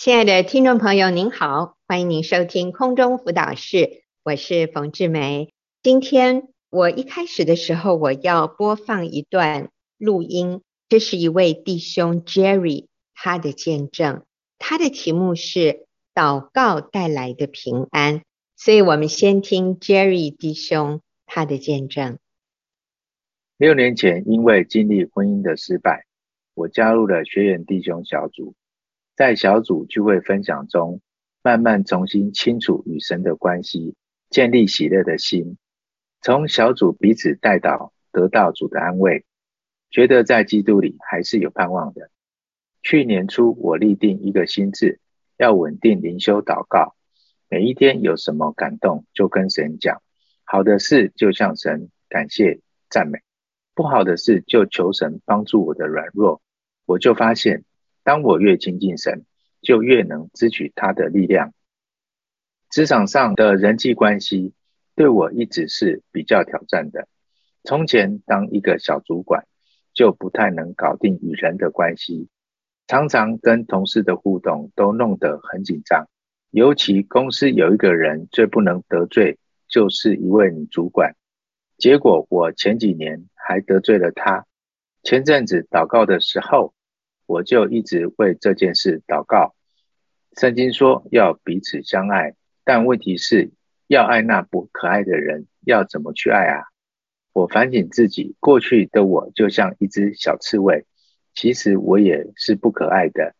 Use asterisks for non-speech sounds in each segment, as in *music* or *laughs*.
亲爱的听众朋友，您好，欢迎您收听空中辅导室，我是冯志梅。今天我一开始的时候，我要播放一段录音，这是一位弟兄 Jerry 他的见证，他的题目是祷告带来的平安，所以我们先听 Jerry 弟兄他的见证。六年前，因为经历婚姻的失败，我加入了学员弟兄小组。在小组聚会分享中，慢慢重新清楚与神的关系，建立喜乐的心。从小组彼此代祷，得到主的安慰，觉得在基督里还是有盼望的。去年初，我立定一个心志，要稳定灵修祷告，每一天有什么感动就跟神讲，好的事就向神感谢赞美，不好的事就求神帮助我的软弱。我就发现。当我越亲近神，就越能支取他的力量。职场上的人际关系对我一直是比较挑战的。从前当一个小主管，就不太能搞定与人的关系，常常跟同事的互动都弄得很紧张。尤其公司有一个人最不能得罪，就是一位女主管。结果我前几年还得罪了她。前阵子祷告的时候，我就一直为这件事祷告。圣经说要彼此相爱，但问题是要爱那不可爱的人，要怎么去爱啊？我反省自己，过去的我就像一只小刺猬，其实我也是不可爱的，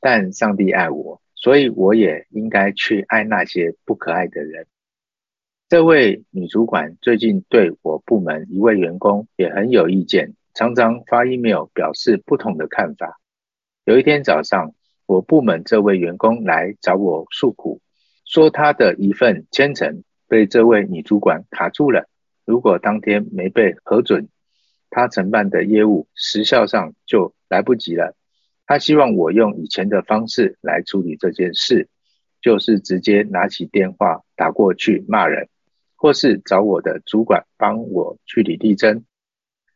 但上帝爱我，所以我也应该去爱那些不可爱的人。这位女主管最近对我部门一位员工也很有意见，常常发 email 表示不同的看法。有一天早上，我部门这位员工来找我诉苦，说他的一份签呈被这位女主管卡住了。如果当天没被核准，他承办的业务时效上就来不及了。他希望我用以前的方式来处理这件事，就是直接拿起电话打过去骂人，或是找我的主管帮我据理力争。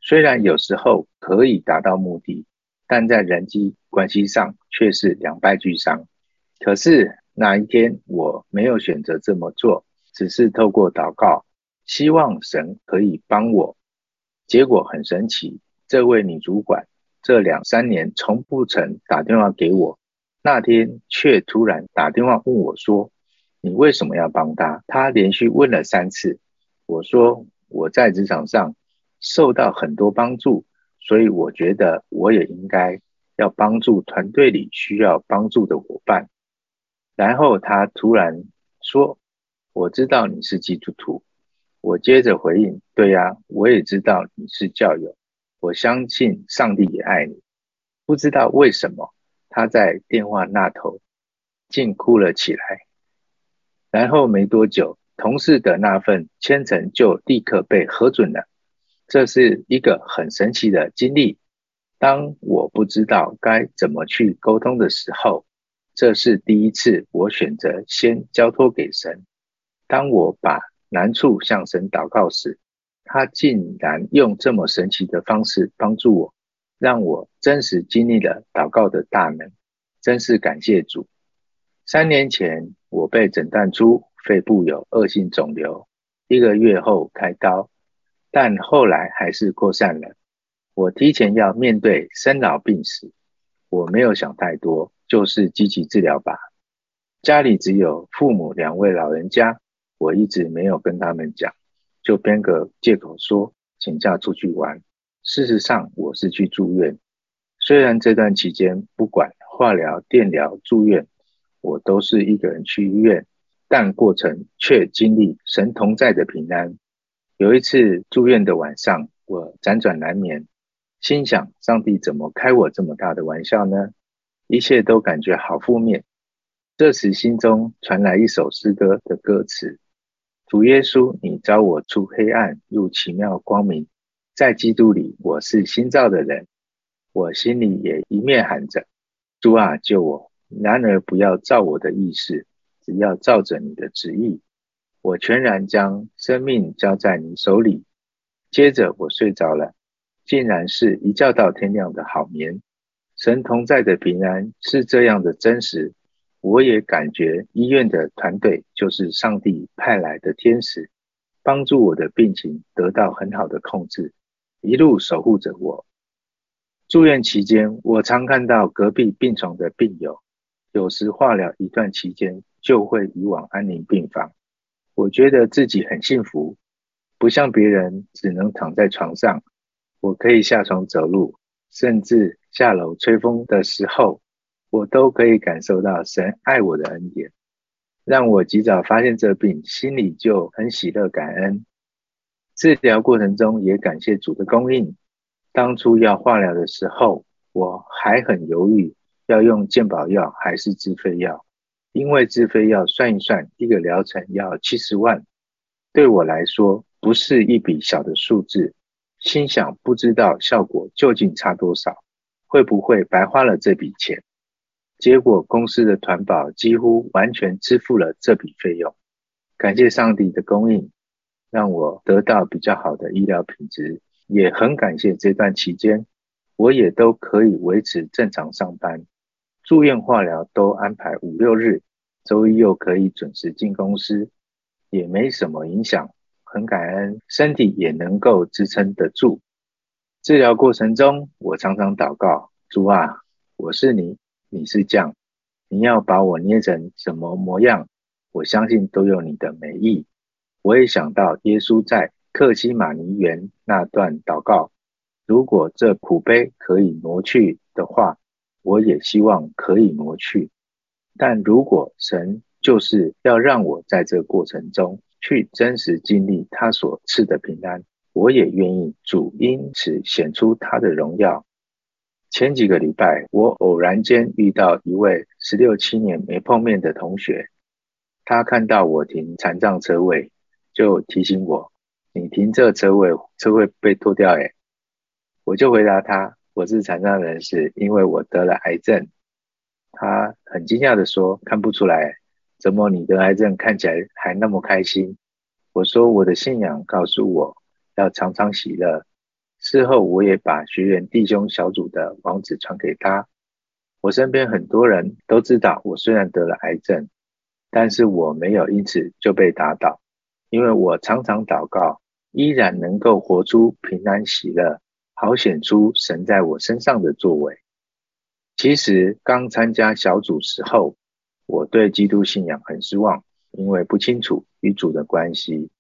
虽然有时候可以达到目的。但在人际关系上却是两败俱伤。可是那一天我没有选择这么做，只是透过祷告，希望神可以帮我。结果很神奇，这位女主管这两三年从不曾打电话给我，那天却突然打电话问我说：“你为什么要帮她？”她连续问了三次。我说：“我在职场上受到很多帮助。”所以我觉得我也应该要帮助团队里需要帮助的伙伴。然后他突然说：“我知道你是基督徒。”我接着回应：“对呀，我也知道你是教友。我相信上帝也爱你。”不知道为什么他在电话那头竟哭了起来。然后没多久，同事的那份签呈就立刻被核准了。这是一个很神奇的经历。当我不知道该怎么去沟通的时候，这是第一次我选择先交托给神。当我把难处向神祷告时，他竟然用这么神奇的方式帮助我，让我真实经历了祷告的大能。真是感谢主。三年前，我被诊断出肺部有恶性肿瘤，一个月后开刀。但后来还是扩散了。我提前要面对生老病死，我没有想太多，就是积极治疗吧。家里只有父母两位老人家，我一直没有跟他们讲，就编个借口说请假出去玩。事实上，我是去住院。虽然这段期间不管化疗、电疗、住院，我都是一个人去医院，但过程却经历神同在的平安。有一次住院的晚上，我辗转难眠，心想：上帝怎么开我这么大的玩笑呢？一切都感觉好负面。这时心中传来一首诗歌的歌词：主耶稣，你召我出黑暗，入奇妙光明，在基督里我是新造的人。我心里也一面喊着：主啊，救我！然而不要照我的意思，只要照着你的旨意。我全然将生命交在你手里，接着我睡着了，竟然是一觉到天亮的好眠。神同在的平安是这样的真实，我也感觉医院的团队就是上帝派来的天使，帮助我的病情得到很好的控制，一路守护着我。住院期间，我常看到隔壁病床的病友，有时化疗一段期间就会移往安宁病房。我觉得自己很幸福，不像别人只能躺在床上，我可以下床走路，甚至下楼吹风的时候。我都可以感受到神爱我的恩典，让我及早发现这病，心里就很喜乐感恩。治疗过程中也感谢主的供应。当初要化疗的时候，我还很犹豫，要用健保药还是自费药，因为自费药算一算，一个疗程要七十万，对我来说不是一笔小的数字。心想不知道效果究竟差多少，会不会白花了这笔钱？结果公司的团保几乎完全支付了这笔费用，感谢上帝的供应，让我得到比较好的医疗品质，也很感谢这段期间，我也都可以维持正常上班，住院化疗都安排五六日，周一又可以准时进公司，也没什么影响，很感恩身体也能够支撑得住。治疗过程中，我常常祷告，主啊，我是你。你是匠，你要把我捏成什么模样？我相信都有你的美意。我也想到耶稣在克西马尼园那段祷告：如果这苦杯可以挪去的话，我也希望可以挪去。但如果神就是要让我在这过程中去真实经历他所赐的平安，我也愿意。主因此显出他的荣耀。前几个礼拜，我偶然间遇到一位十六七年没碰面的同学，他看到我停残障车位，就提醒我：“你停这车位，车位被拖掉。”诶，我就回答他：“我是残障人士，因为我得了癌症。”他很惊讶地说：“看不出来，怎么你得癌症看起来还那么开心？”我说：“我的信仰告诉我要常常喜乐。”事后，我也把学员弟兄小组的网址传给他。我身边很多人都知道，我虽然得了癌症，但是我没有因此就被打倒，因为我常常祷告，依然能够活出平安喜乐，好显出神在我身上的作为。其实刚参加小组时候，我对基督信仰很失望，因为不清楚与主的关系。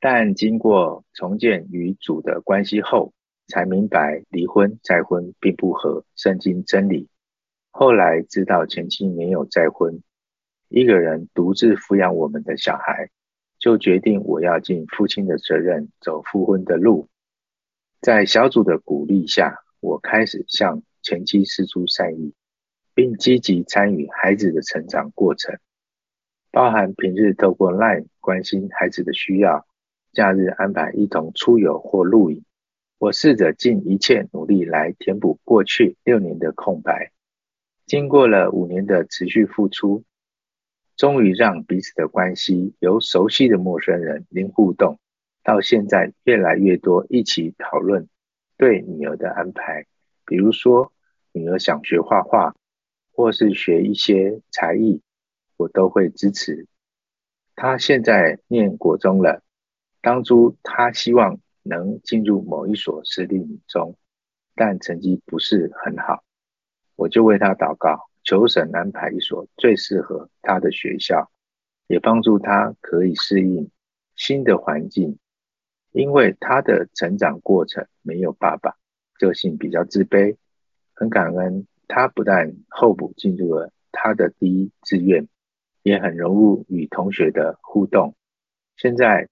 但经过重建与主的关系后，才明白离婚再婚并不合圣经真理。后来知道前妻没有再婚，一个人独自抚养我们的小孩，就决定我要尽父亲的责任，走复婚的路。在小组的鼓励下，我开始向前妻施出善意，并积极参与孩子的成长过程，包含平日透过 LINE 关心孩子的需要，假日安排一同出游或露营。我试着尽一切努力来填补过去六年的空白，经过了五年的持续付出，终于让彼此的关系由熟悉的陌生人零互动，到现在越来越多一起讨论对女儿的安排，比如说女儿想学画画，或是学一些才艺，我都会支持。他现在念国中了，当初他希望。能进入某一所私立女中，但成绩不是很好，我就为他祷告，求神安排一所最适合他的学校，也帮助他可以适应新的环境。因为他的成长过程没有爸爸，个性比较自卑。很感恩他不但候补进入了他的第一志愿，也很融入与同学的互动。现在。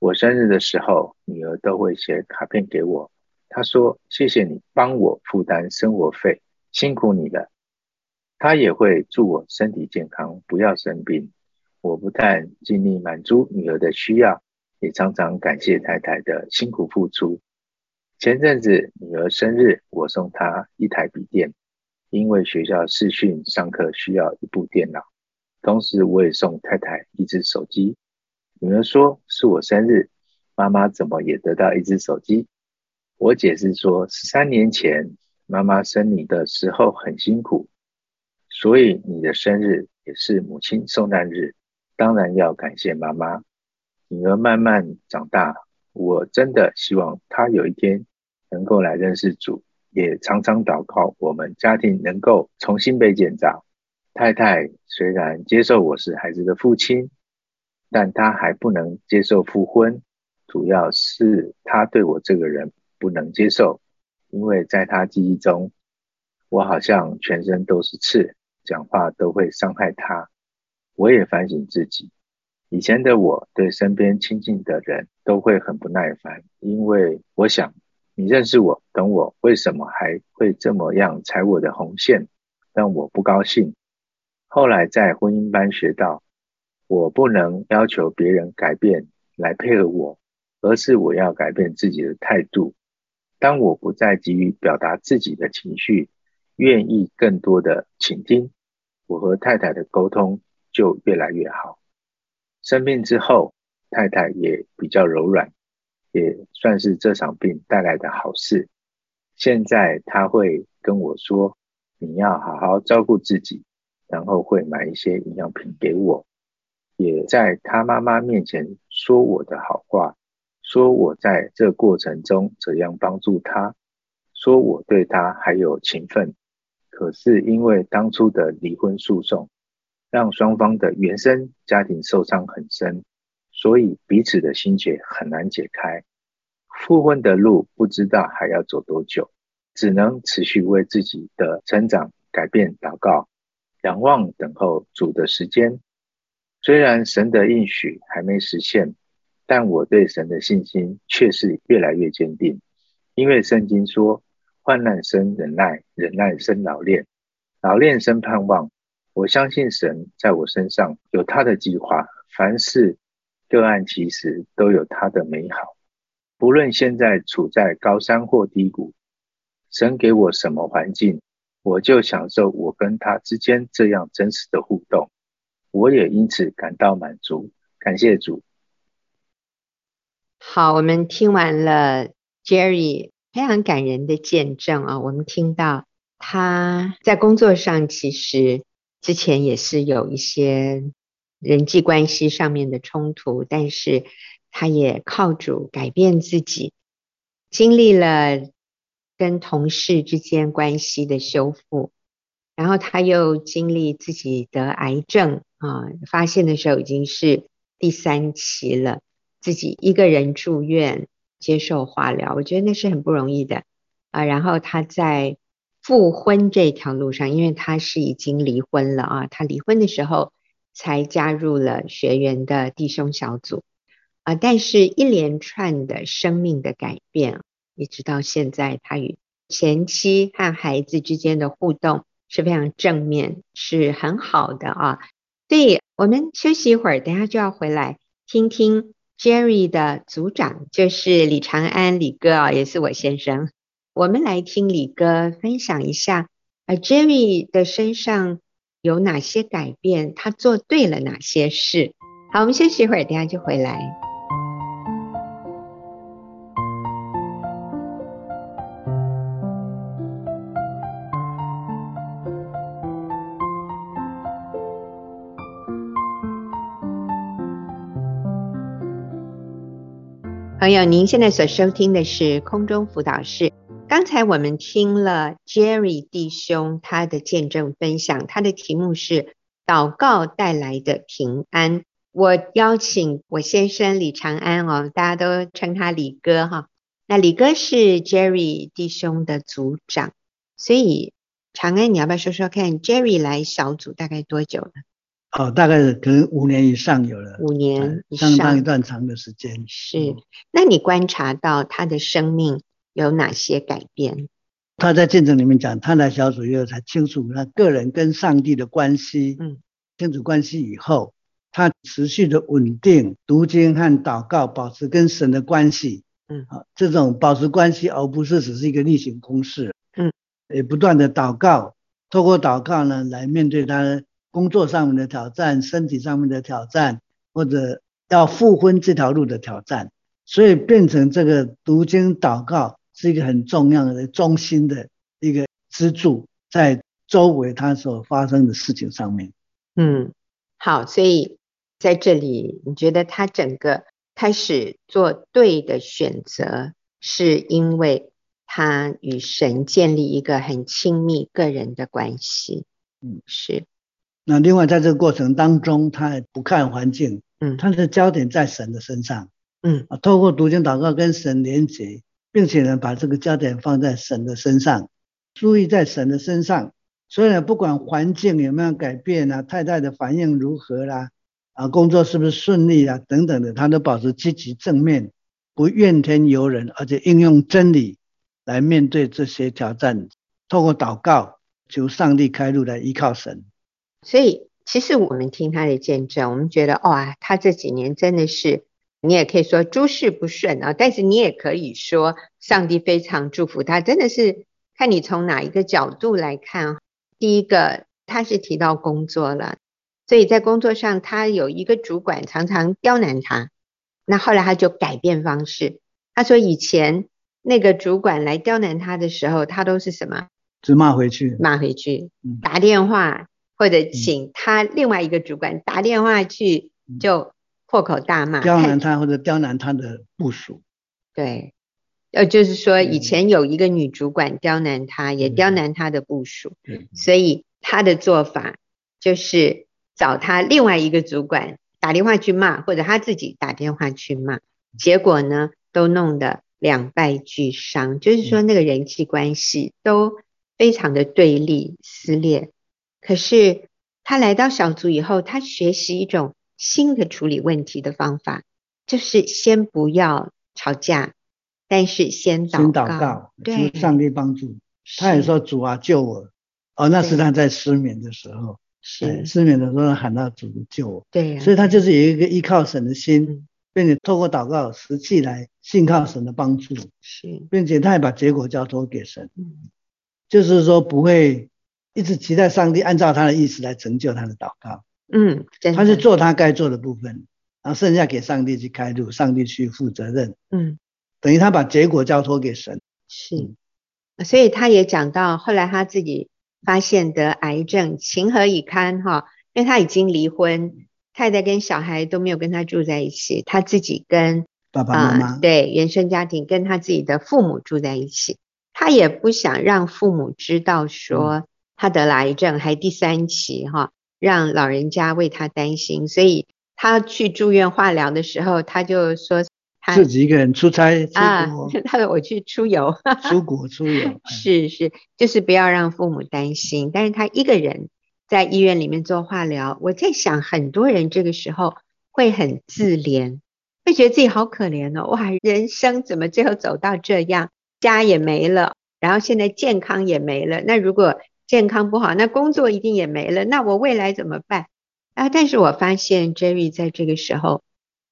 我生日的时候，女儿都会写卡片给我。她说：“谢谢你帮我负担生活费，辛苦你了。”她也会祝我身体健康，不要生病。我不但尽力满足女儿的需要，也常常感谢太太的辛苦付出。前阵子女儿生日，我送她一台笔电，因为学校视讯上课需要一部电脑。同时，我也送太太一支手机。女儿说：“是我生日，妈妈怎么也得到一只手机？”我解释说：“十三年前妈妈生你的时候很辛苦，所以你的生日也是母亲受难日，当然要感谢妈妈。女儿慢慢长大，我真的希望她有一天能够来认识主，也常常祷告，我们家庭能够重新被建造。太太虽然接受我是孩子的父亲，但她还不能接受复婚，主要是她对我这个人不能接受，因为在她记忆中，我好像全身都是刺，讲话都会伤害她。我也反省自己。以前的我对身边亲近的人都会很不耐烦，因为我想你认识我、懂我，为什么还会这么样踩我的红线，让我不高兴。后来在婚姻班学到，我不能要求别人改变来配合我，而是我要改变自己的态度。当我不再急于表达自己的情绪，愿意更多的倾听，我和太太的沟通就越来越好。生病之后，太太也比较柔软，也算是这场病带来的好事。现在他会跟我说：“你要好好照顾自己。”然后会买一些营养品给我，也在他妈妈面前说我的好话，说我在这过程中怎样帮助他，说我对他还有情分。可是因为当初的离婚诉讼。让双方的原生家庭受伤很深，所以彼此的心结很难解开。复婚的路不知道还要走多久，只能持续为自己的成长改变祷告，仰望等候主的时间。虽然神的应许还没实现，但我对神的信心却是越来越坚定。因为圣经说：“患难生忍耐，忍耐生老练，老练生盼望。”我相信神在我身上有他的计划，凡事个案其实都有它的美好。不论现在处在高山或低谷，神给我什么环境，我就享受我跟他之间这样真实的互动。我也因此感到满足，感谢主。好，我们听完了 Jerry 非常感人的见证啊，我们听到他在工作上其实。之前也是有一些人际关系上面的冲突，但是他也靠主改变自己，经历了跟同事之间关系的修复，然后他又经历自己得癌症啊，发现的时候已经是第三期了，自己一个人住院接受化疗，我觉得那是很不容易的啊，然后他在。复婚这条路上，因为他是已经离婚了啊，他离婚的时候才加入了学员的弟兄小组啊，但是一连串的生命的改变，一直到现在，他与前妻和孩子之间的互动是非常正面，是很好的啊。所以我们休息一会儿，等下就要回来听听 Jerry 的组长，就是李长安李哥啊，也是我先生。我们来听李哥分享一下，呃，Jerry 的身上有哪些改变？他做对了哪些事？好，我们休息一会儿，等下就回来。朋友，您现在所收听的是空中辅导室。刚才我们听了 Jerry 弟兄他的见证分享，他的题目是祷告带来的平安。我邀请我先生李长安哦，大家都称他李哥哈。那李哥是 Jerry 弟兄的组长，所以长安，你要不要说说看，Jerry 来小组大概多久了？哦，大概可能五年以上有了，五年以上，相当一段长的时间。是，那你观察到他的生命有哪些改变？他在见证里面讲，他来小组以后才清楚他个人跟上帝的关系。嗯，清楚关系以后，他持续的稳定读经和祷告，保持跟神的关系。嗯，好，这种保持关系，而不是只是一个例行公事。嗯，也不断的祷告，透过祷告呢，来面对他工作上面的挑战、身体上面的挑战，或者要复婚这条路的挑战，所以变成这个读经祷告。是一个很重要的中心的一个支柱，在周围他所发生的事情上面。嗯，好，所以在这里，你觉得他整个开始做对的选择，是因为他与神建立一个很亲密个人的关系。嗯，是。那另外，在这个过程当中，他也不看环境，嗯，他的焦点在神的身上，嗯，啊，透过读经祷告跟神连结，并且呢，把这个焦点放在神的身上，注意在神的身上。所以呢，不管环境有没有改变啊，太太的反应如何啦，啊，工作是不是顺利啊，等等的，他都保持积极正面，不怨天尤人，而且应用真理来面对这些挑战，透过祷告求上帝开路来依靠神。所以，其实我们听他的见证，我们觉得哇，他这几年真的是，你也可以说诸事不顺啊，但是你也可以说上帝非常祝福他，真的是看你从哪一个角度来看。第一个，他是提到工作了，所以在工作上他有一个主管常常刁难他，那后来他就改变方式，他说以前那个主管来刁难他的时候，他都是什么？只骂回去，骂回去，打电话。或者请他另外一个主管打电话去，就破口大骂，刁难他或者刁难他的部属。对，呃，就是说以前有一个女主管刁难他，也刁难他的部属，所以他的做法就是找他另外一个主管打电话去骂，或者他自己打电话去骂，结果呢都弄得两败俱伤，就是说那个人际关系都非常的对立撕裂。可是他来到小组以后，他学习一种新的处理问题的方法，就是先不要吵架，但是先祷告，祷告，对，求上帝帮助。他也说：“主啊，救我！”哦，那是他在失眠的时候，是失眠的时候喊到主救我。对、啊，所以他就是有一个依靠神的心，并且透过祷告实际来信靠神的帮助。是，并且他也把结果交托给神，嗯、就是说不会。一直期待上帝按照他的意思来成就他的祷告。嗯，他是做他该做的部分，然后剩下给上帝去开路，上帝去负责任。嗯，等于他把结果交托给神。是，所以他也讲到后来他自己发现得癌症，情何以堪哈？因为他已经离婚，太太跟小孩都没有跟他住在一起，他自己跟爸爸妈妈、呃、对原生家庭跟他自己的父母住在一起，他也不想让父母知道说。嗯他得了癌症，还第三期哈，让老人家为他担心，所以他去住院化疗的时候，他就说他自己一个人出差出国啊，*laughs* 他说我去出游，出国出游，*laughs* 是是，就是不要让父母担心，但是他一个人在医院里面做化疗，我在想很多人这个时候会很自怜，会觉得自己好可怜哦，哇，人生怎么最后走到这样，家也没了，然后现在健康也没了，那如果健康不好，那工作一定也没了。那我未来怎么办啊？但是我发现 Jerry 在这个时候，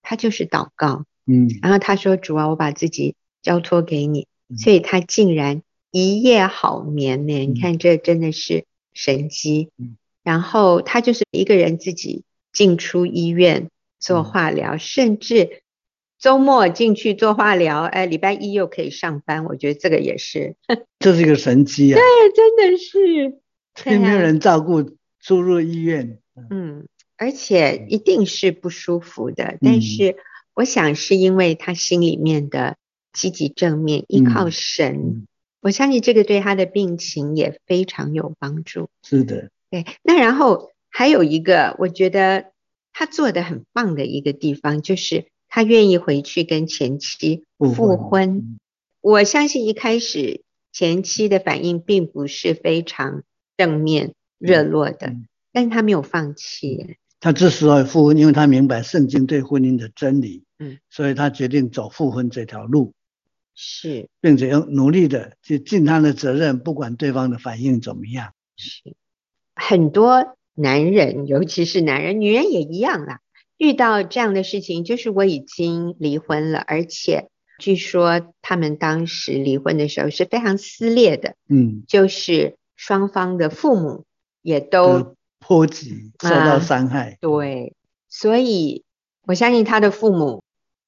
他就是祷告，嗯，然后他说：“主啊，我把自己交托给你。”所以他竟然一夜好眠呢。你看，这真的是神迹。然后他就是一个人自己进出医院做化疗，甚至。周末进去做化疗，哎，礼拜一又可以上班，我觉得这个也是，*laughs* 这是一个神机啊！对，真的是，对，没有人照顾，住入医院，嗯，而且一定是不舒服的，嗯，但是我想是因为他心里面的积极正面，依靠神，嗯，我相信这个对他的病情也非常有帮助。是的，对，那然后还有一个，我觉得他做的很棒的一个地方就是。他愿意回去跟前妻复婚，我相信一开始前妻的反应并不是非常正面热络的，但是他没有放弃。他之所以复婚，因为他明白圣经对婚姻的真理，嗯，所以他决定走复婚这条路，是，并且要努力的去尽他的责任，不管对方的反应怎么样。是，很多男人，尤其是男人，女人也一样啦。遇到这样的事情，就是我已经离婚了，而且据说他们当时离婚的时候是非常撕裂的，嗯，就是双方的父母也都波及受到伤害，啊，对，所以我相信他的父母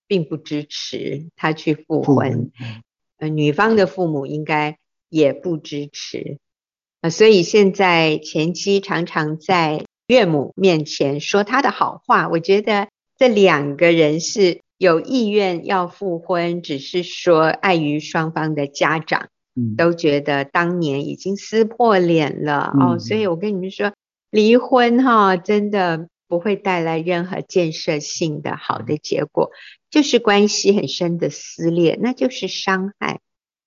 并不支持他去复婚，呃，女方的父母应该也不支持，呃，所以现在前妻常常在岳母面前说他的好话。我觉得这两个人是有意愿要复婚，只是说碍于双方的家长，嗯，都觉得当年已经撕破脸了、嗯、哦。所以我跟你们说，离婚哈，真的不会带来任何建设性的好的结果，就是关系很深的撕裂，那就是伤害，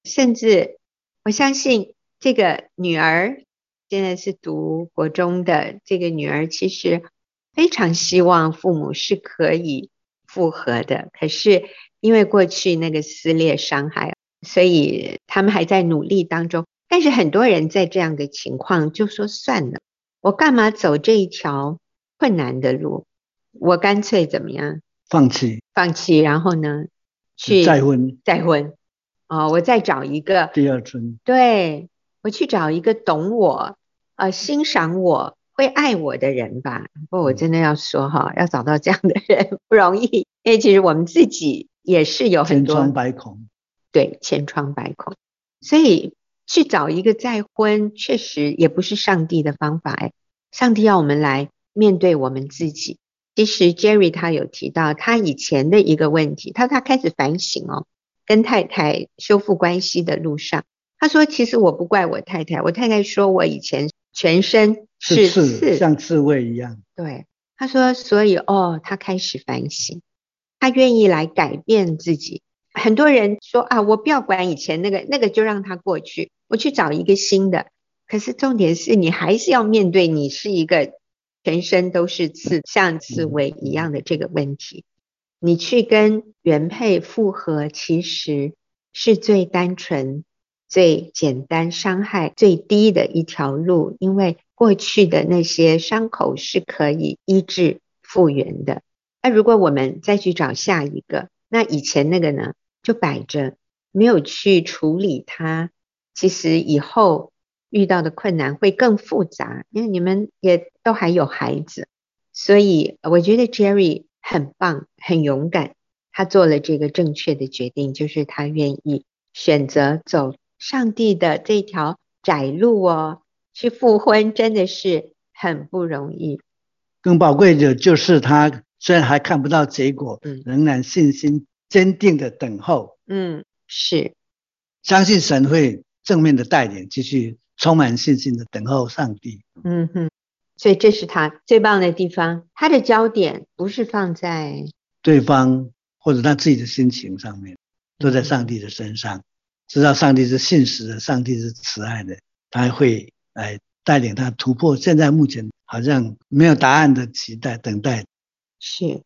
甚至我相信这个女儿。现在是读国中的这个女儿，其实非常希望父母是可以复合的。可是因为过去那个撕裂伤害，所以他们还在努力当中。但是很多人在这样的情况就说算了，我干嘛走这一条困难的路？我干脆怎么样？放弃，放弃，然后呢？去再婚，再婚。哦，我再找一个第二春。对，我去找一个懂我。呃，欣赏我会爱我的人吧。不过我真的要说哈，要找到这样的人不容易，因为其实我们自己也是有很多千疮百孔。对，千疮百孔。所以去找一个再婚，确实也不是上帝的方法哎。上帝要我们来面对我们自己。其实 Jerry 他有提到他以前的一个问题，他他开始反省哦，跟太太修复关系的路上，他说其实我不怪我太太，我太太说我以前。全身是刺，像刺猬一样。对，他说，所以哦，他开始反省，他愿意来改变自己。很多人说啊，我不要管以前那个，那个就让它过去，我去找一个新的。可是重点是你还是要面对你是一个全身都是刺，像刺猬一样的这个问题。你去跟原配复合，其实是最单纯。最简单、伤害最低的一条路，因为过去的那些伤口是可以医治复原的。那如果我们再去找下一个，那以前那个呢，就摆着没有去处理它，其实以后遇到的困难会更复杂。因为你们也都还有孩子，所以我觉得 Jerry 很棒、很勇敢，他做了这个正确的决定，就是他愿意选择走。上帝的这条窄路哦，去复婚真的是很不容易。更宝贵的就是他虽然还看不到结果，嗯，仍然信心坚定的等候。嗯，是，相信神会正面的带领，继续充满信心的等候上帝。嗯哼，所以这是他最棒的地方，他的焦点不是放在对方或者他自己的心情上面，都在上帝的身上。知道上帝是信实的，上帝是慈爱的，他会来带领他突破现在目前好像没有答案的期待等待。是，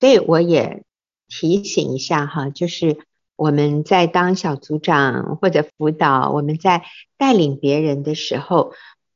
所以我也提醒一下哈，就是我们在当小组长或者辅导，我们在带领别人的时候，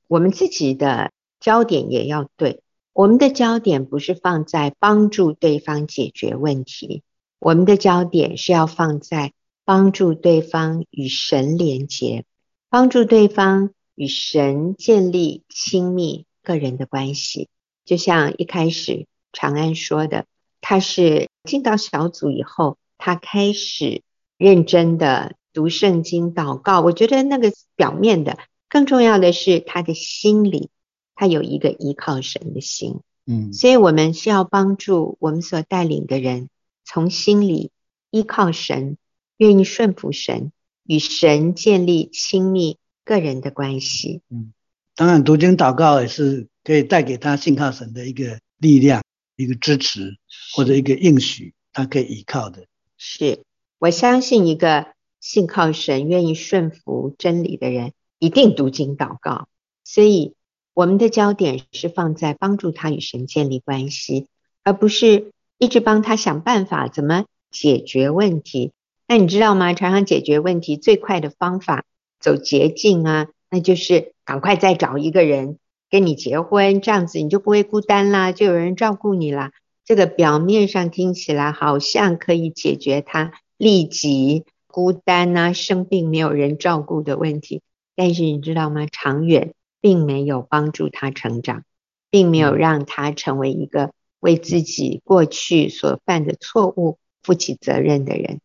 我们自己的焦点也要对。我们的焦点不是放在帮助对方解决问题，我们的焦点是要放在。帮助对方与神连结，帮助对方与神建立亲密个人的关系。就像一开始长安说的，他是进到小组以后，他开始认真的读圣经、祷告。我觉得那个表面的，更重要的是他的心里，他有一个依靠神的心。嗯，所以我们需要帮助我们所带领的人，从心里依靠神。愿意顺服神，与神建立亲密个人的关系。嗯，当然读经祷告也是可以带给他信靠神的一个力量、一个支持或者一个应许，他可以依靠的。是，我相信一个信靠神、愿意顺服真理的人，一定读经祷告。所以我们的焦点是放在帮助他与神建立关系，而不是一直帮他想办法怎么解决问题。那你知道吗？常常解决问题最快的方法，走捷径啊，那就是赶快再找一个人跟你结婚，这样子你就不会孤单啦，就有人照顾你啦。这个表面上听起来好像可以解决他立即孤单啊、生病没有人照顾的问题，但是你知道吗？长远并没有帮助他成长，并没有让他成为一个为自己过去所犯的错误负起责任的人。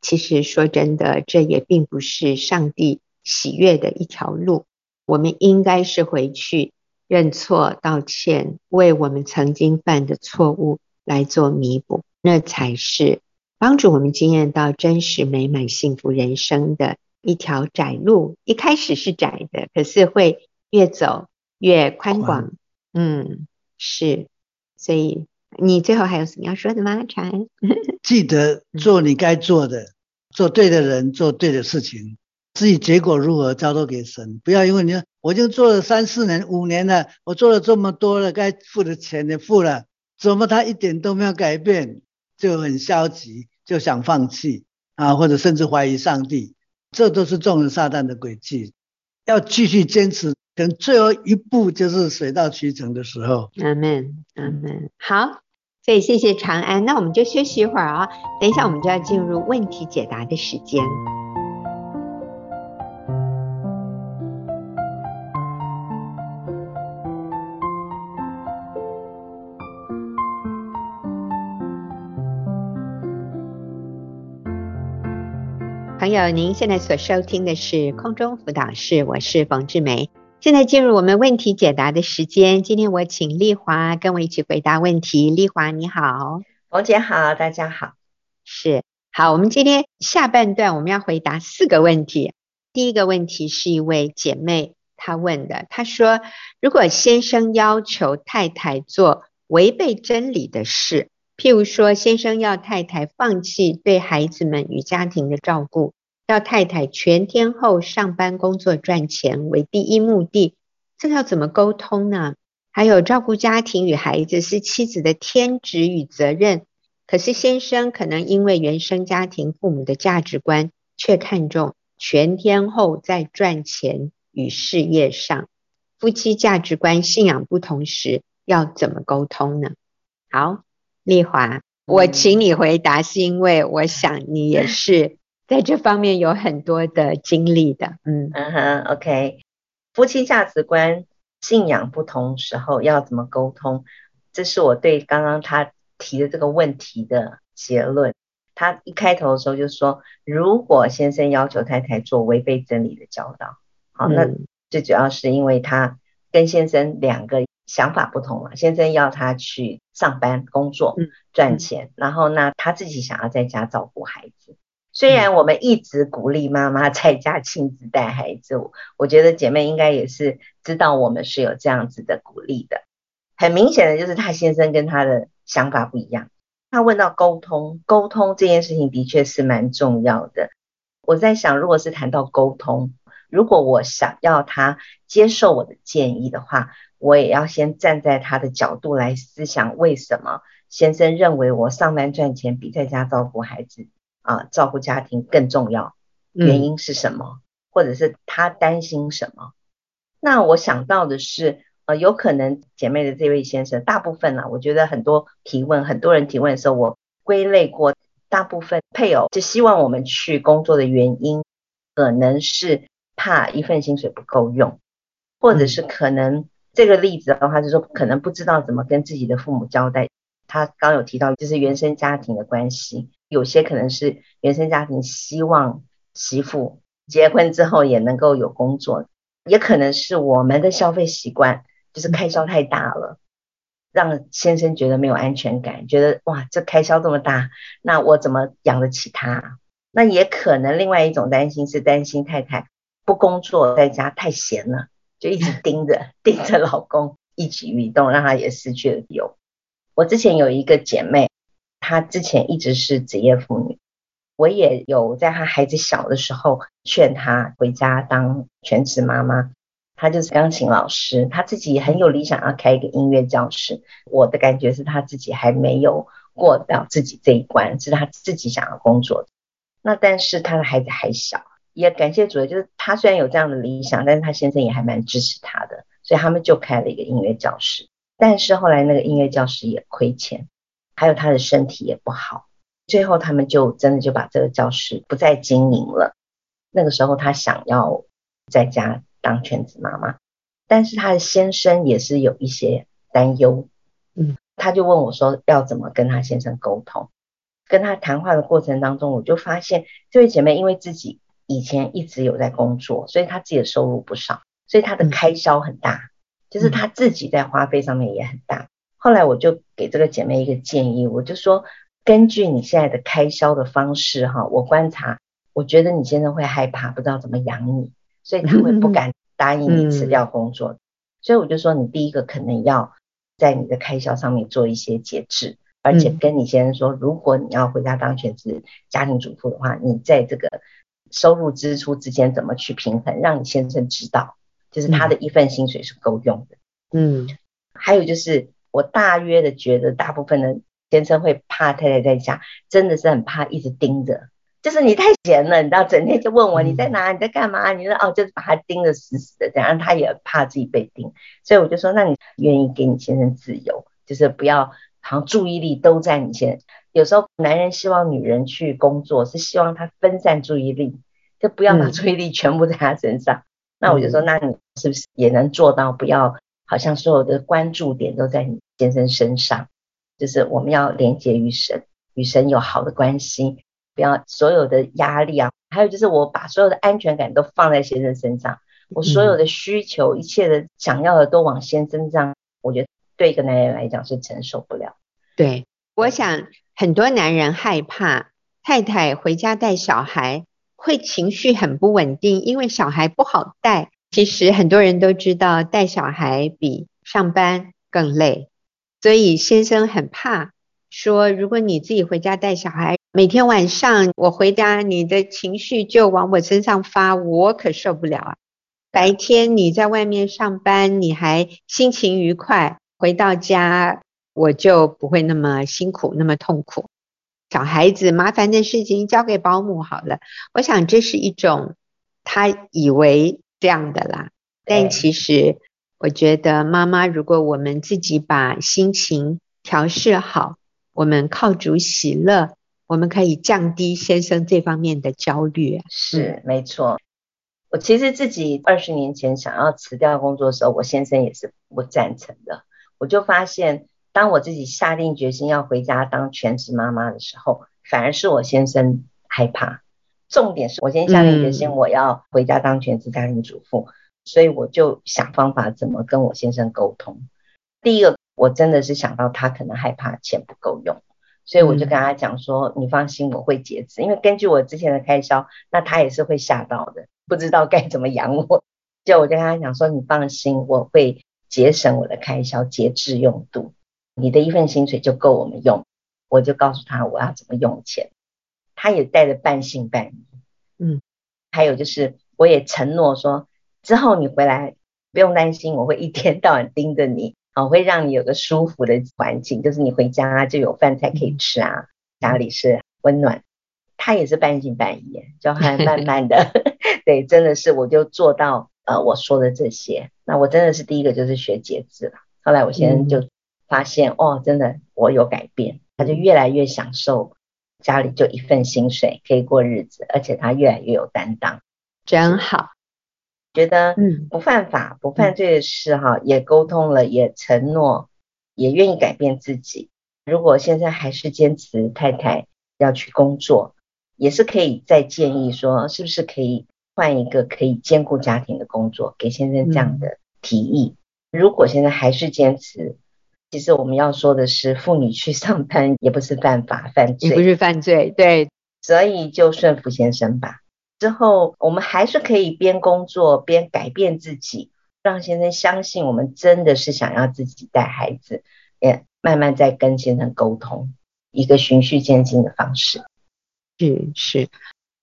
其实说真的，这也并不是上帝喜悦的一条路。我们应该是回去认错、道歉，为我们曾经犯的错误来做弥补，那才是帮助我们经验到真实美满幸福人生的一条窄路。一开始是窄的，可是会越走越宽广。嗯，是。所以你最后还有什么要说的吗？长安，*laughs* 记得做你该做的，做对的人，做对的事情。至于结果如何，交托给神。不要因为你说我已经做了三四年、五年了，我做了这么多了，该付的钱也付了，怎么他一点都没有改变，就很消极，就想放弃啊，或者甚至怀疑上帝，这都是中了撒旦的诡计。要继续坚持，等最后一步就是水到渠成的时候。阿门，阿门。好，所以谢谢长安，那我们就休息一会儿啊，等一下我们就要进入问题解答的时间。朋友，您现在所收听的是空中辅导室，我是冯志梅。现在进入我们问题解答的时间。今天我请丽华跟我一起回答问题。丽华你好，王姐好，大家好。是，好，我们今天下半段我们要回答四个问题。第一个问题是一位姐妹她问的，她说：如果先生要求太太做违背真理的事，譬如说先生要太太放弃对孩子们与家庭的照顾。要太太全天候上班工作赚钱为第一目的，这要怎么沟通呢？还有照顾家庭与孩子是妻子的天职与责任，可是先生可能因为原生家庭父母的价值观，却看重全天候在赚钱与事业上，夫妻价值观信仰不同时，要怎么沟通呢？好，丽华，我请你回答，是因为我想你也是。在这方面有很多的经历的，嗯嗯哼，OK，夫妻价值观、信仰不同时候要怎么沟通？这是我对刚刚他提的这个问题的结论。他一开头的时候就说，如果先生要求太太做违背真理的教导，好，那最主要是因为他跟先生两个想法不同嘛。先生要他去上班工作赚钱，然后呢，他自己想要在家照顾孩子。虽然我们一直鼓励妈妈在家亲自带孩子，我觉得姐妹应该也是知道我们是有这样子的鼓励的。很明显的就是她先生跟她的想法不一样。她问到沟通，沟通这件事情的确是蛮重要的。我在想，如果是谈到沟通，如果我想要他接受我的建议的话，我也要先站在他的角度来思想，为什么先生认为我上班赚钱比在家照顾孩子啊，照顾家庭更重要，原因是什么？嗯、或者是他担心什么？那我想到的是，呃，有可能姐妹的这位先生，大部分呢、啊，我觉得很多提问，很多人提问的时候，我归类过，大部分配偶就希望我们去工作的原因，可能是怕一份薪水不够用，或者是可能这个例子的话，就是说可能不知道怎么跟自己的父母交代。他刚有提到，就是原生家庭的关系，有些可能是原生家庭希望媳妇结婚之后也能够有工作，也可能是我们的消费习惯，就是开销太大了，让先生觉得没有安全感，觉得哇，这开销这么大，那我怎么养得起他？那也可能另外一种担心是担心太太不工作，在家太闲了，就一直 *laughs* 盯着盯着老公一举一动，让他也失去了理由。我之前有一个姐妹，她之前一直是职业妇女，我也有在她孩子小的时候劝她回家当全职妈妈。她就是钢琴老师，她自己很有理想要开一个音乐教室。我的感觉是她自己还没有过到自己这一关，是她自己想要工作的。那但是她的孩子还小，也感谢主，就是她虽然有这样的理想，但是她先生也还蛮支持她的，所以他们就开了一个音乐教室。但是后来那个音乐教师也亏钱，还有他的身体也不好，最后他们就真的就把这个教室不再经营了。那个时候他想要在家当全职妈妈，但是他的先生也是有一些担忧，嗯，他就问我说要怎么跟他先生沟通。跟他谈话的过程当中，我就发现这位姐妹因为自己以前一直有在工作，所以她自己的收入不少，所以她的开销很大。就是他自己在花费上面也很大。后来我就给这个姐妹一个建议，我就说，根据你现在的开销的方式哈，我观察，我觉得你先生会害怕，不知道怎么养你，所以他会不敢答应你辞掉工作。所以我就说，你第一个可能要在你的开销上面做一些节制，而且跟你先生说，如果你要回家当全职家庭主妇的话，你在这个收入支出之间怎么去平衡，让你先生知道，就是他的一份薪水是够用的。嗯，还有就是我大约的觉得，大部分的先生会怕太太在家，真的是很怕一直盯着。就是你太闲了，你知道，整天就问我你在哪，你在干嘛？你说哦，就是把他盯得死死的，这样他也怕自己被盯，所以我就说，那你愿意给你先生自由，就是不要好像注意力都在你先生。有时候男人希望女人去工作，是希望他分散注意力，就不要把注意力全部在他身上。嗯、那我就说，那你是不是也能做到，不要好像所有的关注点都在你先生身上？就是我们要连接于神，与神有好的关系。不要所有的压力啊，还有就是我把所有的安全感都放在先生身上，我所有的需求、一切的想要的都往先生这样，我觉得对一个男人来讲是承受不了。对，我想很多男人害怕太太回家带小孩会情绪很不稳定，因为小孩不好带。其实很多人都知道带小孩比上班更累，所以先生很怕说，如果你自己回家带小孩。每天晚上我回家，你的情绪就往我身上发，我可受不了啊！白天你在外面上班，你还心情愉快，回到家我就不会那么辛苦，那么痛苦。小孩子麻烦的事情交给保姆好了，我想这是一种他以为这样的啦，但其实我觉得妈妈，如果我们自己把心情调试好，我们靠主喜乐。我们可以降低先生这方面的焦虑。是，没错。我其实自己二十年前想要辞掉工作的时候，我先生也是不赞成的。我就发现，当我自己下定决心要回家当全职妈妈的时候，反而是我先生害怕。重点是我先下定决心我要回家当全职家庭主妇，嗯，所以我就想方法怎么跟我先生沟通。第一个，我真的是想到他可能害怕钱不够用。所以我就跟他讲说，你放心，我会节制，因为根据我之前的开销，那他也是会吓到的，不知道该怎么养我。就我就跟他讲说，你放心，我会节省我的开销，节制用度，你的一份薪水就够我们用。我就告诉他我要怎么用钱，他也带着半信半疑。嗯，还有就是我也承诺说，之后你回来不用担心，我会一天到晚盯着你。我，*laughs* 会让你有个舒服的环境，就是你回家就有饭菜可以吃啊，家里是温暖。他也是半信半疑，就还慢慢的 *laughs* *laughs* 对，真的是我就做到呃我说的这些。那我真的是第一个就是学节制了。后来我先生就发现，哦，真的我有改变，他就越来越享受家里就一份薪水可以过日子，而且他越来越有担当，真好。觉得嗯，不犯法不犯罪的事哈，也沟通了，也承诺，也愿意改变自己。如果现在还是坚持太太要去工作，也是可以再建议说，是不是可以换一个可以兼顾家庭的工作，给先生这样的提议。如果现在还是坚持，其实我们要说的是，妇女去上班也不是犯法犯罪，也不是犯罪，对，所以就顺服先生吧。之后，我们还是可以边工作边改变自己，让先生相信我们真的是想要自己带孩子，也慢慢在跟先生沟通，一个循序渐进的方式。是是，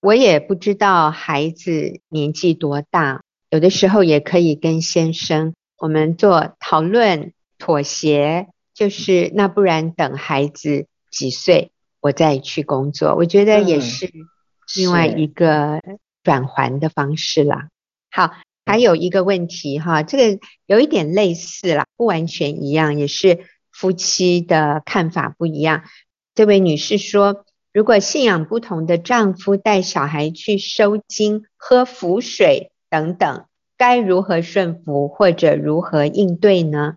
我也不知道孩子年纪多大，有的时候也可以跟先生我们做讨论妥协，就是那不然等孩子几岁我再去工作，我觉得也是。嗯另外一个转圜的方式啦。好，还有一个问题哈，这个有一点类似啦，不完全一样，也是夫妻的看法不一样。这位女士说，如果信仰不同的丈夫带小孩去收惊、喝符水等等，该如何顺服或者如何应对呢？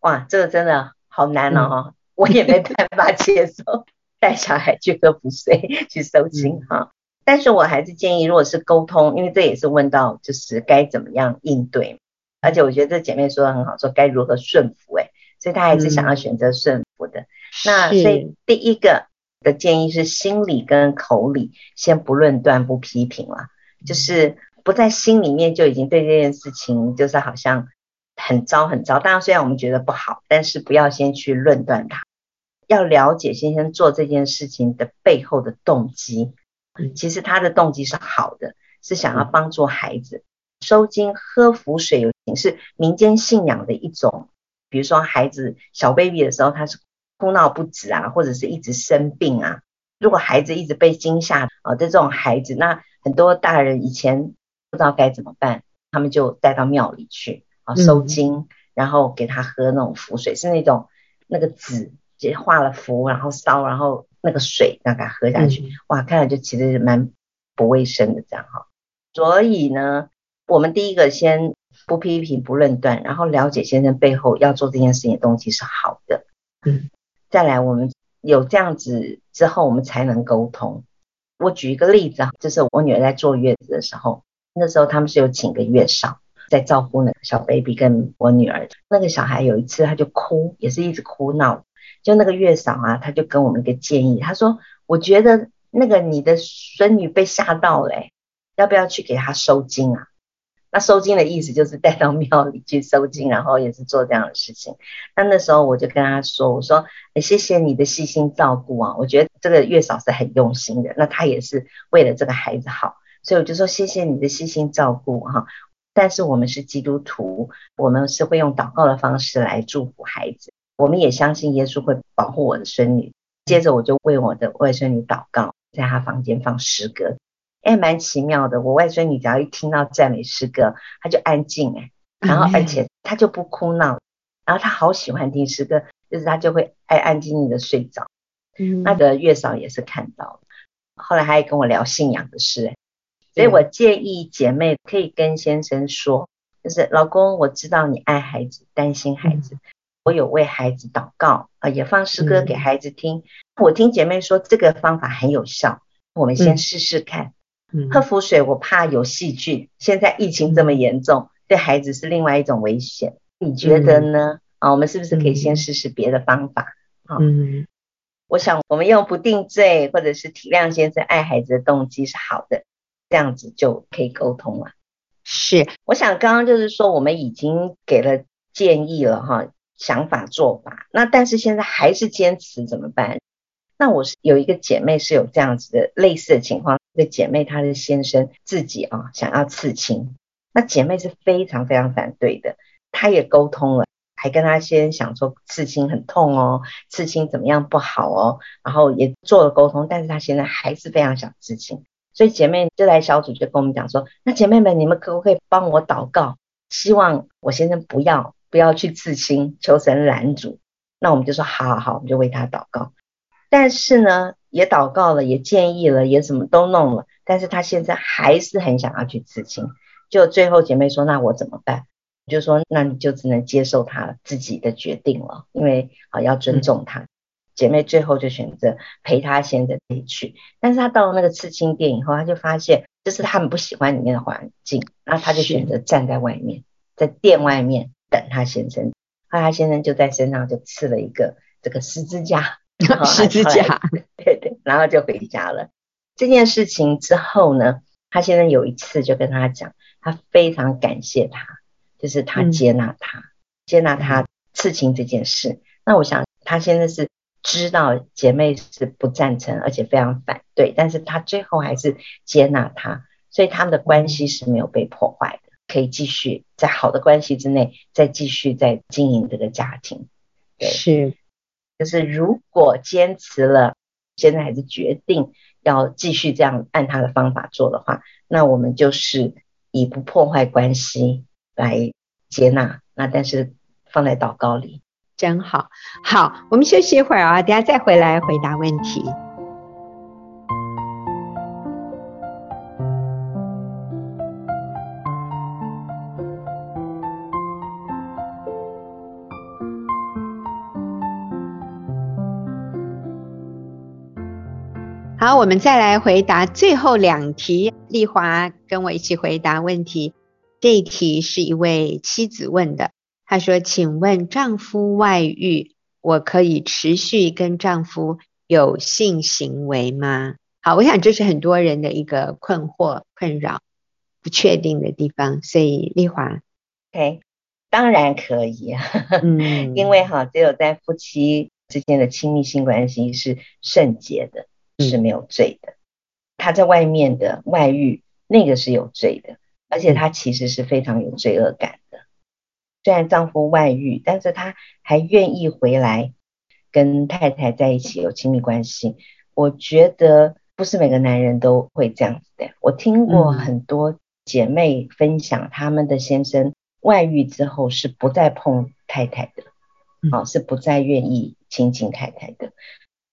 哇，这个真的好难哦，嗯、我也没办法接受。带小孩去喝补水，去收惊哈，但是我还是建议，如果是沟通，因为这也是问到就是该怎么样应对。而且我觉得这姐妹说的很好，说该如何顺服，哎，所以她还是想要选择顺服的。嗯、那所以第一个的建议是心理跟口里先不论断不批评了，就是不在心里面就已经对这件事情就是好像很糟很糟。当然虽然我们觉得不好，但是不要先去论断它，要了解先生做这件事情的背后的动机。其实他的动机是好的，是想要帮助孩子。收惊喝符水有是民间信仰的一种，比如说孩子小 baby 的时候，他是哭闹不止啊，或者是一直生病啊。如果孩子一直被惊吓啊，这种孩子，那很多大人以前不知道该怎么办，他们就带到庙里去啊收精，然后给他喝那种符水，是那种那个纸就画了符，然后烧，然后那个水让他喝下去，哇，看来就其实蛮不卫生的这样哈。所以呢。我们第一个先不批评不论断，然后了解先生背后要做这件事情的动机是好的。嗯，再来我们有这样子之后，我们才能沟通。我举一个例子啊，就是我女儿在坐月子的时候，那时候他们是有请个月嫂在照顾那个小 baby 跟我女儿。那个小孩有一次他就哭，也是一直哭闹，就那个月嫂啊，他就跟我们一个建议，他说：“我觉得那个你的孙女被吓到了，要不要去给她收惊啊？”那收惊的意思就是带到庙里去收惊，然后也是做这样的事情。那那时候我就跟他说：“我说，欸，谢谢你的细心照顾啊，我觉得这个月嫂是很用心的。那他也是为了这个孩子好，所以我就说谢谢你的细心照顾哈。但是我们是基督徒，我们是会用祷告的方式来祝福孩子，我们也相信耶稣会保护我的孙女。接着我就为我的外孙女祷告，在她房间放诗歌。”哎，蛮奇妙的。我外孙女只要一听到赞美诗歌，她就安静哎，然后而且她就不哭闹，然后她好喜欢听诗歌，就是她就会安安静静的睡着。嗯，那个月嫂也是看到，后来她也跟我聊信仰的事，所以我建议姐妹可以跟先生说，就是老公，我知道你爱孩子，担心孩子，嗯、我有为孩子祷告啊，也放诗歌给孩子听。嗯、我听姐妹说这个方法很有效，我们先试试看。嗯喝符水，我怕有细菌。现在疫情这么严重，对孩子是另外一种危险。你觉得呢？啊，我们是不是可以先试试别的方法？好，嗯，我想我们用不定罪或者是体谅先生爱孩子的动机是好的，这样子就可以沟通了。是，我想刚刚就是说我们已经给了建议了哈，想法做法。那但是现在还是坚持怎么办？那我是有一个姐妹是有这样子的类似的情况。这姐妹她的先生自己啊想要刺青，那姐妹是非常非常反对的。她也沟通了，还跟她先生讲说刺青很痛哦，刺青怎么样不好哦，然后也做了沟通，但是她现在还是非常想刺青。所以姐妹就来小组就跟我们讲说，那姐妹们你们可不可以帮我祷告，希望我先生不要不要去刺青，求神拦阻。那我们就说好好好，我们就为他祷告。但是呢，也祷告了，也建议了，也什么都弄了，但是他现在还是很想要去刺青。就最后姐妹说，那我怎么办？我就说，那你就只能接受他自己的决定了，因为啊要尊重他。嗯、姐妹最后就选择陪她先生去，但是她到了那个刺青店以后，她就发现这是他们不喜欢里面的环境，然后她就选择站在外面，在店外面等她先生。后来她先生就在身上就刺了一个这个十字架。十字架，对对，然后就回家了。这件事情之后呢，她先生有一次就跟她讲，他非常感谢他，就是他接纳他，嗯、接纳他刺青这件事。那我想他现在是知道姐妹是不赞成，而且非常反对，但是他最后还是接纳他，所以他们的关系是没有被破坏的，可以继续在好的关系之内再继续再经营这个家庭。对是。就是如果坚持了，现在还是决定要继续这样按他的方法做的话，那我们就是以不破坏关系来接纳。那但是放在祷告里，真好。好，我们休息一会儿啊，等下再回来回答问题。好，我们再来回答最后两题。丽华跟我一起回答问题。这一题是一位妻子问的，她说：“请问丈夫外遇，我可以持续跟丈夫有性行为吗？”好，我想这是很多人的一个困惑、困扰、不确定的地方。所以丽华，OK，当然可以啊，嗯，*laughs* 因为哈，只有在夫妻之间的亲密性关系是圣洁的，是没有罪的。他在外面的外遇，那个是有罪的。而且他其实是非常有罪恶感的，虽然丈夫外遇，但是他还愿意回来跟太太在一起有亲密关系。我觉得不是每个男人都会这样子的。我听过很多姐妹分享，他们的先生外遇之后是不再碰太太的，好，是不再愿意亲近太太的。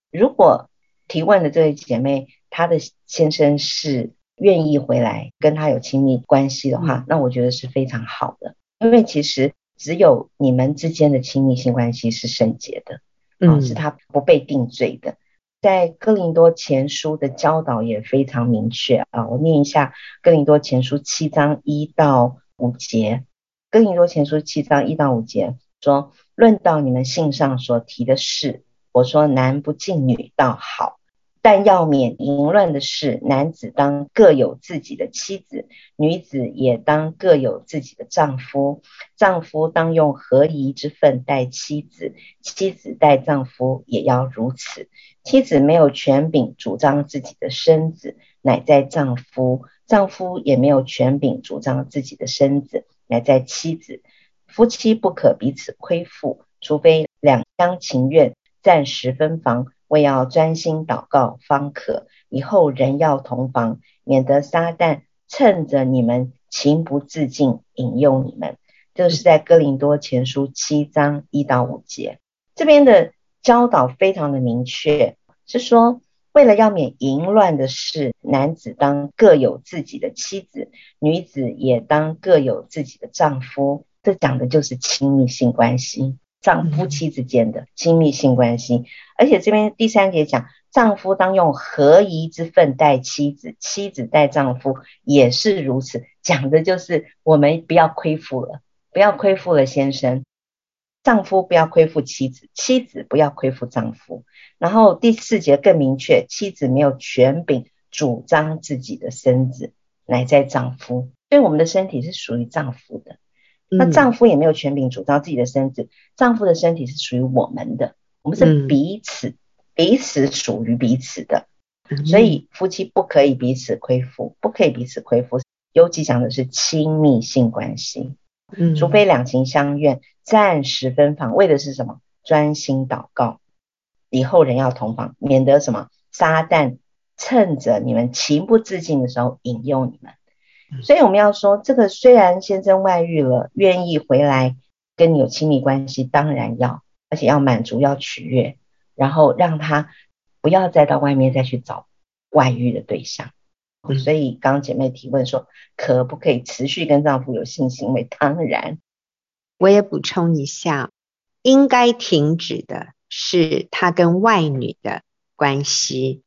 如果提问的这位姐妹，她的先生是。愿意回来跟她有亲密关系的话，那我觉得是非常好的，因为其实只有你们之间的亲密性关系是圣洁的，啊，是他不被定罪的。在哥林多前书的教导也非常明确啊，我念一下哥林多前书七章一到五节。哥林多前书七章一到五节说：论到你们信上所提的事，我说男不敬女倒好。但要免淫乱的事，男子当各有自己的妻子，女子也当各有自己的丈夫。丈夫当用合宜之分待妻子，妻子待丈夫也要如此。妻子没有权柄主张自己的身子，乃在丈夫；丈夫也没有权柄主张自己的身子，乃在妻子。夫妻不可彼此亏负，除非两厢情愿，暂时分房。我要专心祷告方可，以后仍要同房，免得撒旦趁着你们情不自禁引诱你们。这是在哥林多前书七章一到五节，这边的教导非常的明确，是说为了要免淫乱的事，男子当各有自己的妻子，女子也当各有自己的丈夫。这讲的就是亲密性关系。丈夫妻之间的亲密性关系，而且这边第三节讲，丈夫当用合宜之分待妻子，妻子待丈夫也是如此，讲的就是我们不要亏负了，不要亏负了先生，丈夫不要亏负妻子，妻子不要亏负丈夫。然后第四节更明确，妻子没有权柄主张自己的身子，乃在丈夫，所以我们的身体是属于丈夫的。那丈夫也没有权柄主张自己的身子，嗯、丈夫的身体是属于我们的，我们是彼此、嗯、彼此属于彼此的，所以夫妻不可以彼此亏负，不可以彼此亏负。尤其讲的是亲密性关系，嗯，除非两情相愿，暂时分房，为的是什么？专心祷告，以后人要同房，免得什么？撒旦趁着你们情不自禁的时候引诱你们。所以我们要说，这个虽然先生外遇了，愿意回来跟你有亲密关系，当然要，而且要满足，要取悦，然后让他不要再到外面再去找外遇的对象。所以刚姐妹提问说，可不可以持续跟丈夫有性行为？当然，我也补充一下，应该停止的是他跟外女的关系。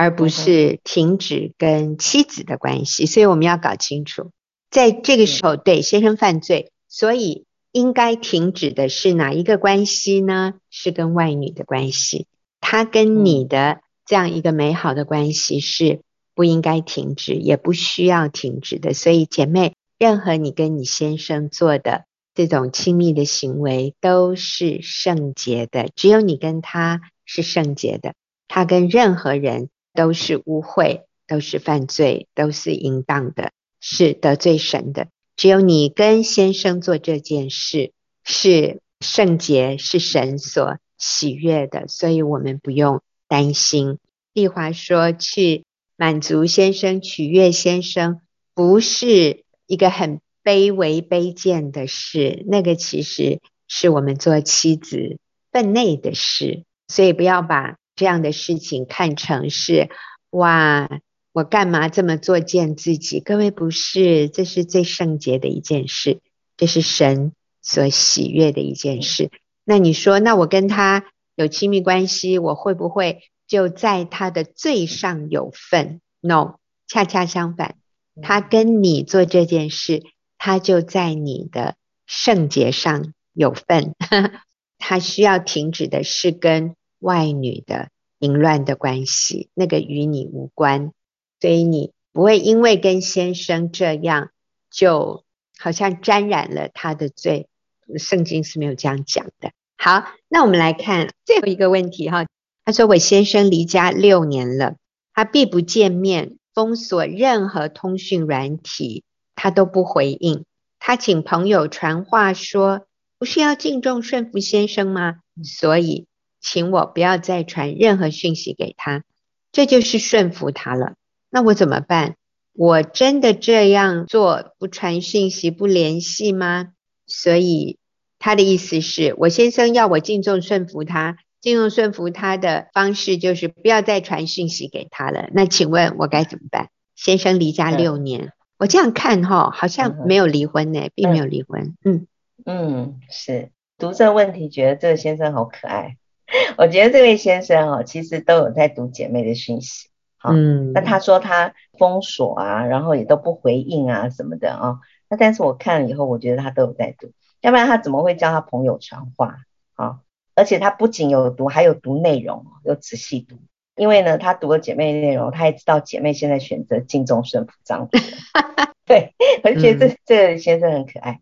而不是停止跟妻子的关系，所以我们要搞清楚，在这个时候，对先生犯罪，所以应该停止的是哪一个关系呢？是跟外女的关系，他跟你的这样一个美好的关系是不应该停止，也不需要停止的。所以姐妹，任何你跟你先生做的这种亲密的行为都是圣洁的，只有你跟他是圣洁的，他跟任何人。都是污秽，都是犯罪，都是淫荡的，是得罪神的。只有你跟先生做这件事是圣洁，是神所喜悦的，所以我们不用担心。丽华说，去满足先生、取悦先生，不是一个很卑微卑贱的事，那个其实是我们做妻子分内的事，所以不要把。这样的事情看成是哇，我干嘛这么作践自己？各位不是，这是最圣洁的一件事，这是神所喜悦的一件事。那你说，那我跟他有亲密关系，我会不会就在他的罪上有份？No，恰恰相反，他跟你做这件事，他就在你的圣洁上有份。*laughs* 他需要停止的是跟外女的淫乱的关系，那个与你无关，所以你不会因为跟先生这样，就好像沾染了他的罪。圣经是没有这样讲的。好，那我们来看最后一个问题哈。他说：“我先生离家六年了，他必不见面，封锁任何通讯软体，他都不回应。他请朋友传话说，不是要敬重顺服先生吗？所以请我不要再传任何讯息给他，这就是顺服他了。那我怎么办？我真的这样做，不传讯息，不联系吗？所以他的意思是我先生要我敬重顺服他。”敬重顺服他的方式就是不要再传讯息给他了。那请问我该怎么办？先生离家六年，嗯、我这样看哈，好像没有离婚呢，嗯、并没有离婚。嗯嗯，是读这个问题，觉得这个先生好可爱。*laughs* 我觉得这位先生哦，其实都有在读姐妹的讯息。嗯，那他说他封锁啊，然后也都不回应啊什么的啊、哦。那但是我看了以后，我觉得他都有在读，要不然他怎么会叫他朋友传话啊？而且他不仅有读，还有读内容，有仔细读。因为呢，他读了姐妹的内容，他也知道姐妹现在选择敬重顺服丈夫。*laughs* 对，我就觉得这、嗯、这个先生很可爱。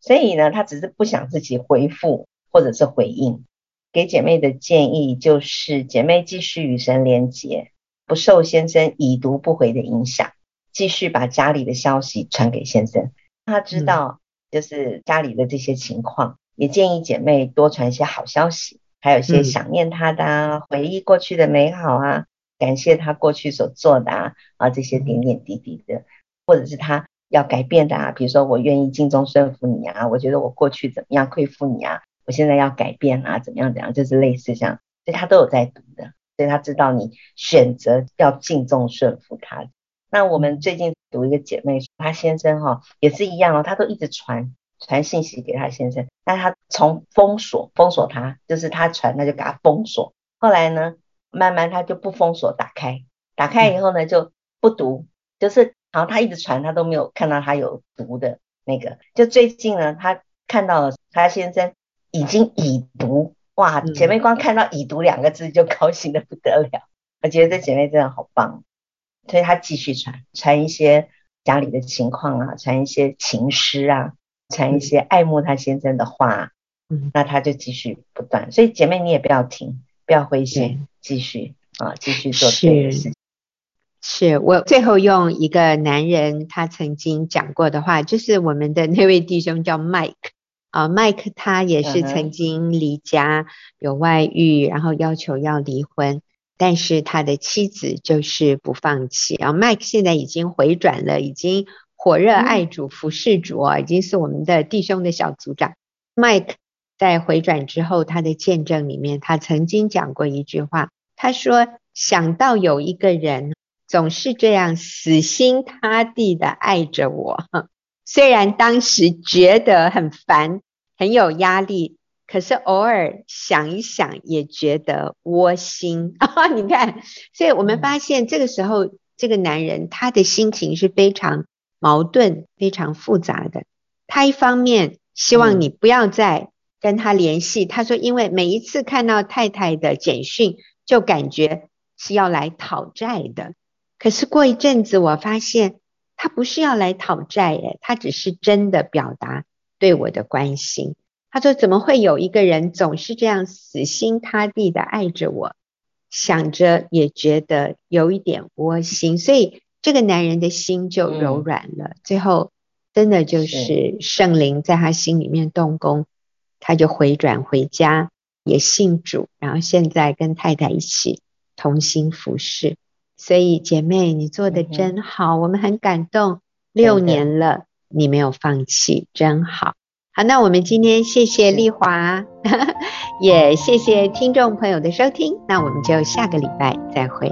所以呢，他只是不想自己回复或者是回应。给姐妹的建议就是，姐妹继续与神连结，不受先生已读不回的影响，继续把家里的消息传给先生，他知道就是家里的这些情况。也建议姐妹多传一些好消息，还有一些想念他的啊，嗯、回忆过去的美好啊，感谢他过去所做的啊，啊这些点点滴滴的，或者是他要改变的啊，比如说我愿意尽忠顺服你啊，我觉得我过去怎么样亏负你啊，我现在要改变啊，怎么样怎样，就是类似这样，所以他都有在读的，所以他知道你选择要敬重顺服他。那我们最近读一个姐妹，她先生哈、哦、也是一样哦，他都一直传。传信息给他先生，但他从封锁封锁他，就是他传他就给他封锁。后来呢，慢慢他就不封锁，打开，打开以后呢就不读，就是好像他一直传，他都没有看到他有读的那个。就最近呢，他看到了他先生已经已读，哇！姐妹光看到已读两个字就高兴的不得了，我觉得这姐妹真的好棒，所以她继续传，传一些家里的情况啊，传一些情诗啊。传一些爱慕她先生的话，嗯，那她就继续不断。所以姐妹你也不要停，不要灰心，继续啊，继续做对的事情。是，是我最后用一个男人他曾经讲过的话，就是我们的那位弟兄叫 Mike 啊，Mike 他也是曾经离家有外遇，然后要求要离婚，但是他的妻子就是不放弃。然后 Mike 现在已经回转了，已经。火热爱主、服侍主啊，已经是我们的弟兄的小组长。Mike 在回转之后，他的见证里面，他曾经讲过一句话，他说：“想到有一个人总是这样死心塌地的爱着我，虽然当时觉得很烦、很有压力，可是偶尔想一想也觉得窝心啊。*laughs* ”你看，所以我们发现这个时候，这个男人他的心情是非常。矛盾非常复杂的，他一方面希望你不要再跟他联系，嗯、他说，因为每一次看到太太的简讯，就感觉是要来讨债的。可是过一阵子，我发现他不是要来讨债，耶，他只是真的表达对我的关心。他说，怎么会有一个人总是这样死心塌地的爱着我，想着也觉得有一点窝心，所以。这个男人的心就柔软了，嗯、最后真的就是圣灵在他心里面动工，他就回转回家，也信主，然后现在跟太太一起同心服侍。所以姐妹，你做的真好，嗯、我们很感动。六年了，你没有放弃，真好。好，那我们今天谢谢丽华，是 *laughs* 也谢谢听众朋友的收听，那我们就下个礼拜再会。